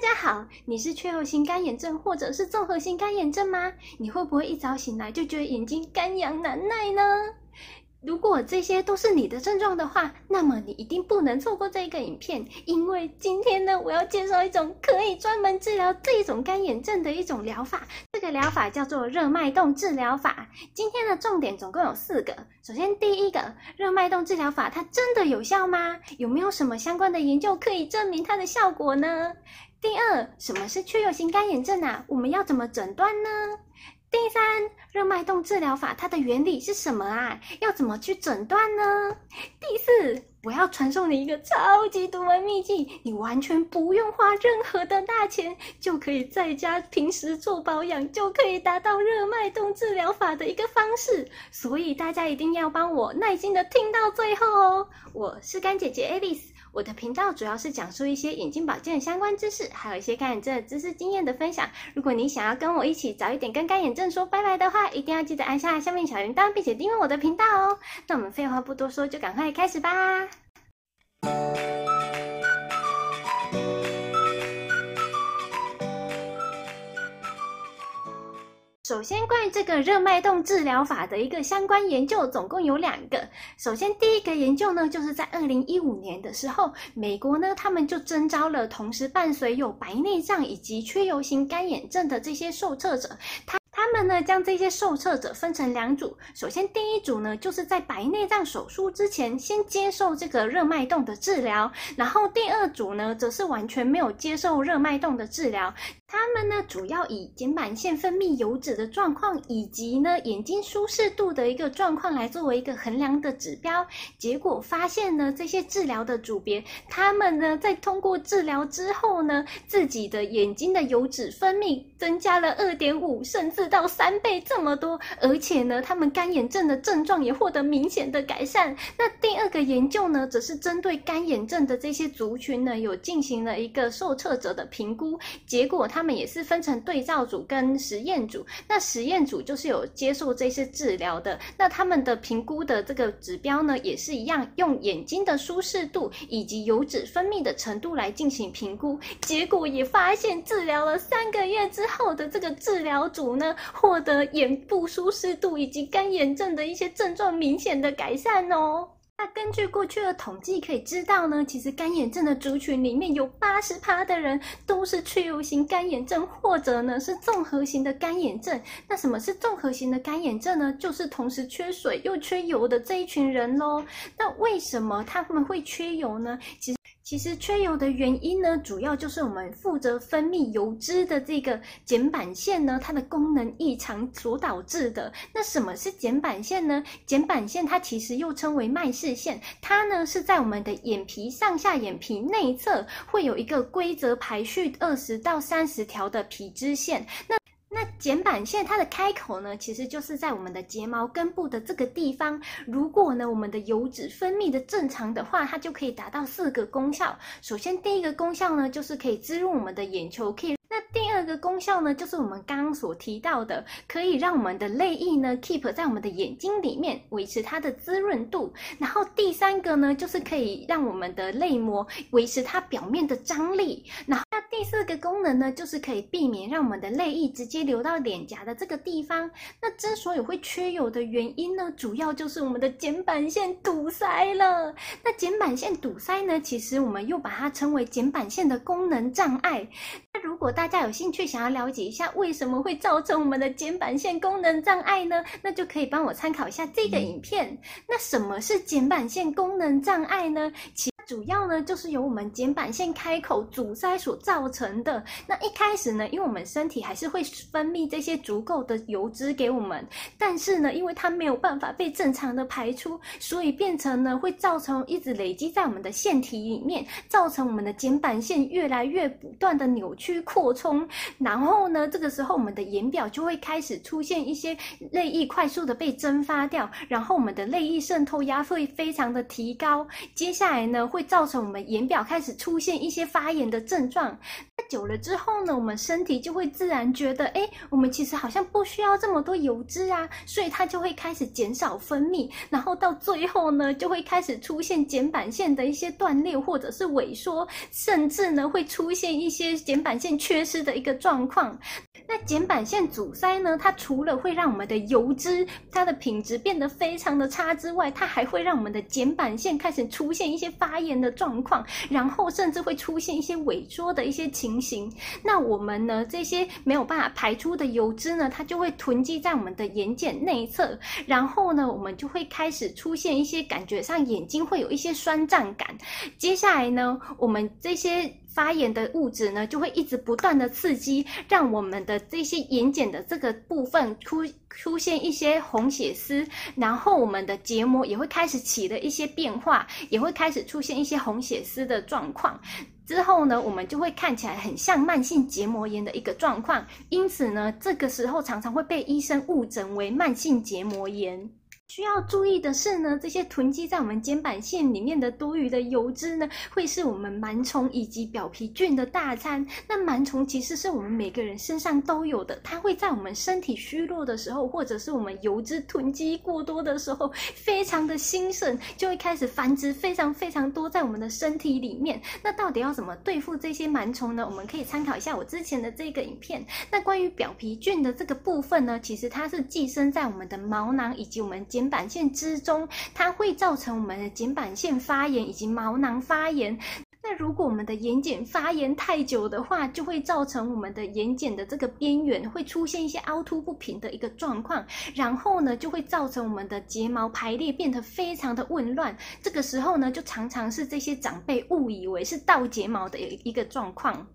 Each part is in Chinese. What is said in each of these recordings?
大家好，你是缺油性干眼症或者是综合性干眼症吗？你会不会一早醒来就觉得眼睛干痒难耐呢？如果这些都是你的症状的话，那么你一定不能错过这个影片，因为今天呢，我要介绍一种可以专门治疗这一种干眼症的一种疗法。这个疗法叫做热脉动治疗法。今天的重点总共有四个。首先，第一个，热脉动治疗法它真的有效吗？有没有什么相关的研究可以证明它的效果呢？第二，什么是缺血性干眼症啊？我们要怎么诊断呢？第三，热脉动治疗法它的原理是什么啊？要怎么去诊断呢？第四，我要传授你一个超级独门秘技，你完全不用花任何的大钱，就可以在家平时做保养，就可以达到热脉动治疗法的一个方式。所以大家一定要帮我耐心的听到最后哦。我是干姐姐 Alice。我的频道主要是讲述一些眼睛保健相关知识，还有一些干眼症知识经验的分享。如果你想要跟我一起早一点跟干眼症说拜拜的话，一定要记得按下下面小铃铛，并且订阅我的频道哦。那我们废话不多说，就赶快开始吧。首先，关于这个热脉动治疗法的一个相关研究，总共有两个。首先，第一个研究呢，就是在二零一五年的时候，美国呢，他们就征召了同时伴随有白内障以及缺油型干眼症的这些受测者，他他们呢，将这些受测者分成两组。首先，第一组呢，就是在白内障手术之前先接受这个热脉动的治疗，然后第二组呢，则是完全没有接受热脉动的治疗。他们呢，主要以睑板腺分泌油脂的状况，以及呢眼睛舒适度的一个状况来作为一个衡量的指标。结果发现呢，这些治疗的组别，他们呢在通过治疗之后呢，自己的眼睛的油脂分泌增加了二点五，甚至到三倍这么多。而且呢，他们干眼症的症状也获得明显的改善。那第二个研究呢，则是针对干眼症的这些族群呢，有进行了一个受测者的评估，结果他。们也是分成对照组跟实验组，那实验组就是有接受这些治疗的，那他们的评估的这个指标呢，也是一样，用眼睛的舒适度以及油脂分泌的程度来进行评估，结果也发现治疗了三个月之后的这个治疗组呢，获得眼部舒适度以及干眼症的一些症状明显的改善哦。那根据过去的统计可以知道呢，其实干眼症的族群里面有八十趴的人都是缺油型干眼症，或者呢是综合型的干眼症。那什么是综合型的干眼症呢？就是同时缺水又缺油的这一群人喽。那为什么他们会缺油呢？其实。其实缺油的原因呢，主要就是我们负责分泌油脂的这个睑板腺呢，它的功能异常所导致的。那什么是睑板腺呢？睑板腺它其实又称为麦视腺，它呢是在我们的眼皮上下眼皮内侧会有一个规则排序二十到三十条的皮脂腺。那那睑板腺它的开口呢，其实就是在我们的睫毛根部的这个地方。如果呢，我们的油脂分泌的正常的话，它就可以达到四个功效。首先，第一个功效呢，就是可以滋润我们的眼球，可以。个功效呢，就是我们刚刚所提到的，可以让我们的泪液呢 keep 在我们的眼睛里面，维持它的滋润度。然后第三个呢，就是可以让我们的泪膜维持它表面的张力。然后。第四个功能呢，就是可以避免让我们的泪液直接流到脸颊的这个地方。那之所以会缺油的原因呢，主要就是我们的睑板腺堵塞了。那睑板腺堵塞呢，其实我们又把它称为睑板腺的功能障碍。那如果大家有兴趣想要了解一下为什么会造成我们的睑板腺功能障碍呢，那就可以帮我参考一下这个影片。那什么是睑板腺功能障碍呢？其主要呢，就是由我们睑板腺开口阻塞所造成的。那一开始呢，因为我们身体还是会分泌这些足够的油脂给我们，但是呢，因为它没有办法被正常的排出，所以变成呢，会造成一直累积在我们的腺体里面，造成我们的睑板腺越来越不断的扭曲扩充。然后呢，这个时候我们的眼表就会开始出现一些泪液快速的被蒸发掉，然后我们的泪液渗透压会非常的提高。接下来呢，会造成我们眼表开始出现一些发炎的症状。那久了之后呢，我们身体就会自然觉得，哎，我们其实好像不需要这么多油脂啊，所以它就会开始减少分泌，然后到最后呢，就会开始出现睑板腺的一些断裂或者是萎缩，甚至呢会出现一些睑板腺缺失的一个的状况。那睑板腺阻塞呢，它除了会让我们的油脂它的品质变得非常的差之外，它还会让我们的睑板腺开始出现一些发炎的状况，然后甚至会出现一些萎缩的一些情形。那我们呢，这些没有办法排出的油脂呢，它就会囤积在我们的眼睑内侧，然后呢，我们就会开始出现一些感觉上眼睛会有一些酸胀感。接下来呢，我们这些。发炎的物质呢，就会一直不断的刺激，让我们的这些眼睑的这个部分出出现一些红血丝，然后我们的结膜也会开始起了一些变化，也会开始出现一些红血丝的状况。之后呢，我们就会看起来很像慢性结膜炎的一个状况，因此呢，这个时候常常会被医生误诊为慢性结膜炎。需要注意的是呢，这些囤积在我们肩板线里面的多余的油脂呢，会是我们螨虫以及表皮菌的大餐。那螨虫其实是我们每个人身上都有的，它会在我们身体虚弱的时候，或者是我们油脂囤积过多的时候，非常的兴盛，就会开始繁殖非常非常多在我们的身体里面。那到底要怎么对付这些螨虫呢？我们可以参考一下我之前的这个影片。那关于表皮菌的这个部分呢，其实它是寄生在我们的毛囊以及我们肩。睑板腺之中，它会造成我们的睑板腺发炎以及毛囊发炎。那如果我们的眼睑发炎太久的话，就会造成我们的眼睑的这个边缘会出现一些凹凸不平的一个状况，然后呢，就会造成我们的睫毛排列变得非常的紊乱。这个时候呢，就常常是这些长辈误以为是倒睫毛的一个状况。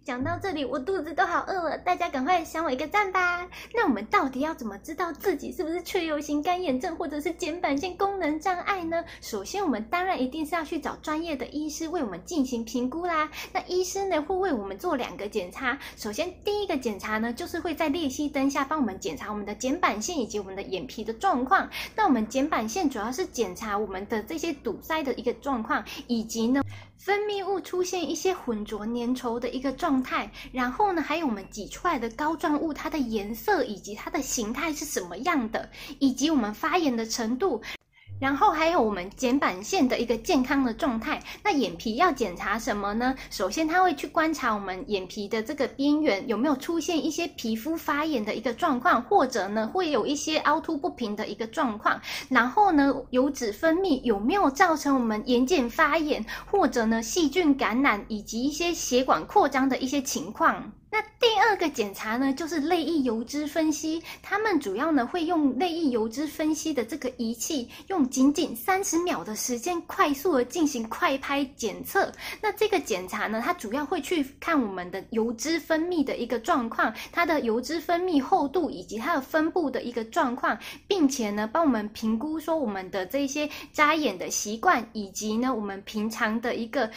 讲到这里，我肚子都好饿了，大家赶快赏我一个赞吧！那我们到底要怎么知道自己是不是雀疣型干眼症或者是睑板腺功能障碍呢？首先，我们当然一定是要去找专业的医师为我们进行评估啦。那医师呢，会为我们做两个检查。首先，第一个检查呢，就是会在裂隙灯下帮我们检查我们的睑板腺以及我们的眼皮的状况。那我们睑板腺主要是检查我们的这些堵塞的一个状况，以及呢，分泌物出现一些混浊粘稠的一个状态，然后呢，还有我们挤出来的膏状物，它的颜色以及它的形态是什么样的，以及我们发炎的程度。然后还有我们睑板腺的一个健康的状态。那眼皮要检查什么呢？首先，他会去观察我们眼皮的这个边缘有没有出现一些皮肤发炎的一个状况，或者呢，会有一些凹凸不平的一个状况。然后呢，油脂分泌有没有造成我们眼睑发炎，或者呢，细菌感染以及一些血管扩张的一些情况。那第二个检查呢，就是泪液油脂分析。他们主要呢会用泪液油脂分析的这个仪器，用仅仅三十秒的时间，快速的进行快拍检测。那这个检查呢，它主要会去看我们的油脂分泌的一个状况，它的油脂分泌厚度以及它的分布的一个状况，并且呢帮我们评估说我们的这些眨眼的习惯，以及呢我们平常的一个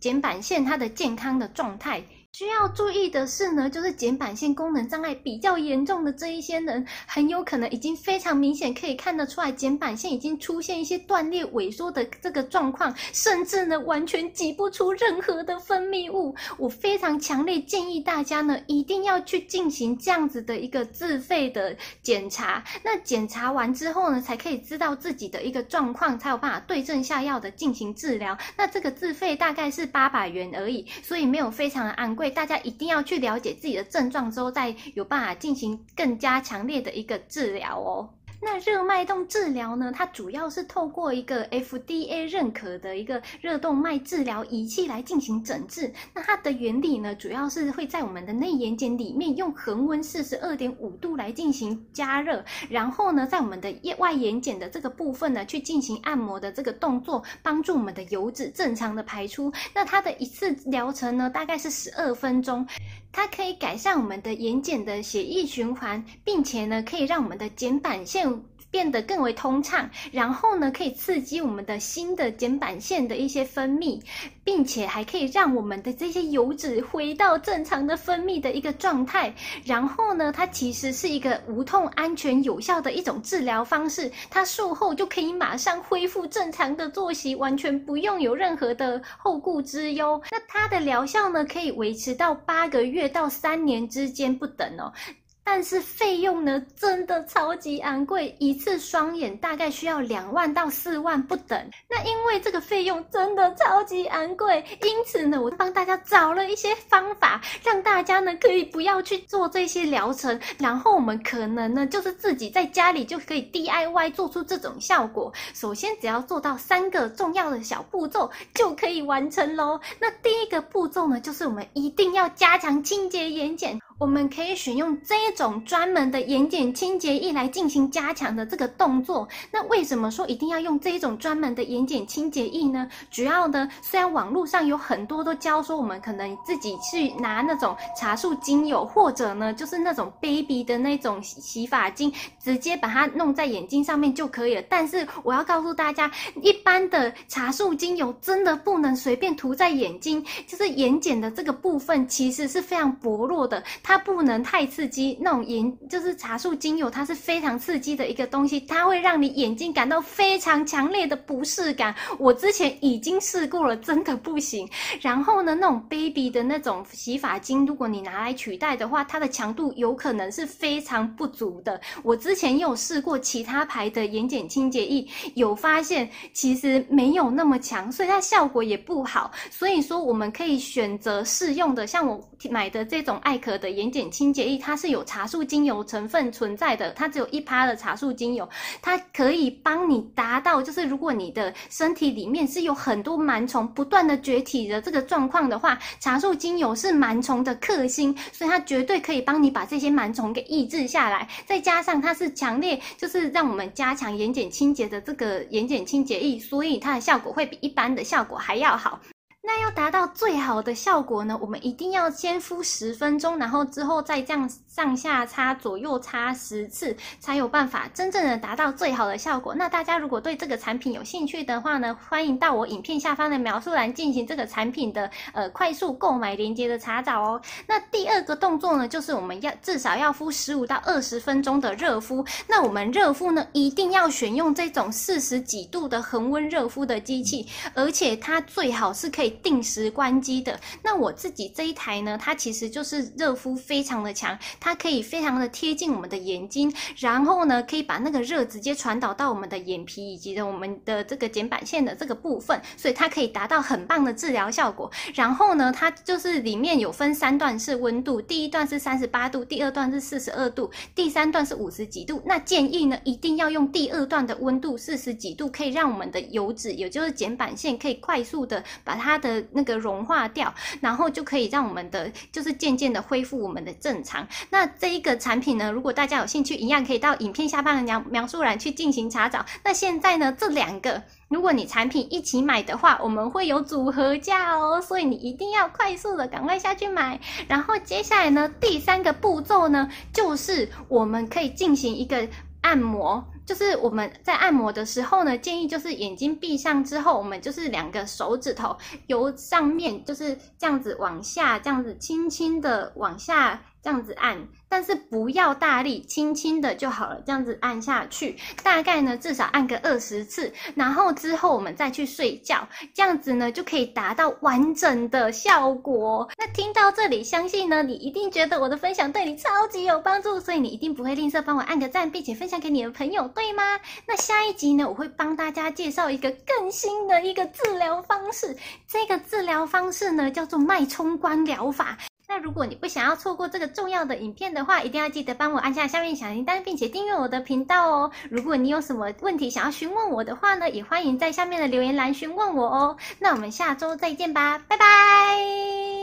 睑板腺它的健康的状态。需要注意的是呢，就是睑板腺功能障碍比较严重的这一些人，很有可能已经非常明显可以看得出来，睑板腺已经出现一些断裂、萎缩的这个状况，甚至呢完全挤不出任何的分泌物。我非常强烈建议大家呢，一定要去进行这样子的一个自费的检查。那检查完之后呢，才可以知道自己的一个状况，才有办法对症下药的进行治疗。那这个自费大概是八百元而已，所以没有非常的昂贵。所以大家一定要去了解自己的症状之后，再有办法进行更加强烈的一个治疗哦。那热脉动治疗呢，它主要是透过一个 FDA 认可的一个热动脉治疗仪器来进行诊治。那它的原理呢，主要是会在我们的内眼睑里面用恒温四十二点五度来进行加热，然后呢，在我们的外眼睑的这个部分呢，去进行按摩的这个动作，帮助我们的油脂正常的排出。那它的一次疗程呢，大概是十二分钟。它可以改善我们的眼睑的血液循环，并且呢，可以让我们的睑板腺变得更为通畅，然后呢，可以刺激我们的新的睑板腺的一些分泌，并且还可以让我们的这些油脂回到正常的分泌的一个状态。然后呢，它其实是一个无痛、安全、有效的一种治疗方式。它术后就可以马上恢复正常的作息，完全不用有任何的后顾之忧。那它的疗效呢，可以维持到八个月到三年之间不等哦。但是费用呢，真的超级昂贵，一次双眼大概需要两万到四万不等。那因为这个费用真的超级昂贵，因此呢，我帮大家找了一些方法，让大家呢可以不要去做这些疗程，然后我们可能呢就是自己在家里就可以 DIY 做出这种效果。首先只要做到三个重要的小步骤就可以完成喽。那第一个步骤呢，就是我们一定要加强清洁眼睑。我们可以选用这一种专门的眼睑清洁液来进行加强的这个动作。那为什么说一定要用这一种专门的眼睑清洁液呢？主要呢，虽然网络上有很多都教说我们可能自己去拿那种茶树精油，或者呢就是那种 baby 的那种洗发精，直接把它弄在眼睛上面就可以了。但是我要告诉大家，一般的茶树精油真的不能随便涂在眼睛，就是眼睑的这个部分其实是非常薄弱的。它它不能太刺激，那种眼就是茶树精油，它是非常刺激的一个东西，它会让你眼睛感到非常强烈的不适感。我之前已经试过了，真的不行。然后呢，那种 baby 的那种洗发精，如果你拿来取代的话，它的强度有可能是非常不足的。我之前也有试过其他牌的眼睑清洁液，有发现其实没有那么强，所以它效果也不好。所以说，我们可以选择适用的，像我买的这种艾可的眼。眼瞼清洁液，它是有茶树精油成分存在的，它只有一趴的茶树精油，它可以帮你达到，就是如果你的身体里面是有很多螨虫不断的崛起的这个状况的话，茶树精油是螨虫的克星，所以它绝对可以帮你把这些螨虫给抑制下来。再加上它是强烈，就是让我们加强眼瞼清洁的这个眼瞼清洁液，所以它的效果会比一般的效果还要好。那要达到最好的效果呢，我们一定要先敷十分钟，然后之后再这样上下擦，左右擦十次，才有办法真正的达到最好的效果。那大家如果对这个产品有兴趣的话呢，欢迎到我影片下方的描述栏进行这个产品的呃快速购买链接的查找哦。那第二个动作呢，就是我们要至少要敷十五到二十分钟的热敷。那我们热敷呢，一定要选用这种四十几度的恒温热敷的机器，而且它最好是可以。定时关机的。那我自己这一台呢，它其实就是热敷非常的强，它可以非常的贴近我们的眼睛，然后呢，可以把那个热直接传导到我们的眼皮以及的我们的这个睑板腺的这个部分，所以它可以达到很棒的治疗效果。然后呢，它就是里面有分三段式温度，第一段是三十八度，第二段是四十二度，第三段是五十几度。那建议呢，一定要用第二段的温度四十几度，可以让我们的油脂，也就是睑板腺，可以快速的把它。的那个融化掉，然后就可以让我们的就是渐渐的恢复我们的正常。那这一个产品呢，如果大家有兴趣，一样可以到影片下方的描描述栏去进行查找。那现在呢，这两个如果你产品一起买的话，我们会有组合价哦，所以你一定要快速的赶快下去买。然后接下来呢，第三个步骤呢，就是我们可以进行一个按摩。就是我们在按摩的时候呢，建议就是眼睛闭上之后，我们就是两个手指头由上面就是这样子往下，这样子轻轻的往下这样子按。但是不要大力，轻轻的就好了。这样子按下去，大概呢至少按个二十次，然后之后我们再去睡觉，这样子呢就可以达到完整的效果。那听到这里，相信呢你一定觉得我的分享对你超级有帮助，所以你一定不会吝啬帮我按个赞，并且分享给你的朋友，对吗？那下一集呢，我会帮大家介绍一个更新的一个治疗方式，这个治疗方式呢叫做脉冲光疗法。那如果你不想要错过这个重要的影片的话，一定要记得帮我按下下面小铃铛，并且订阅我的频道哦。如果你有什么问题想要询问我的话呢，也欢迎在下面的留言栏询问我哦。那我们下周再见吧，拜拜。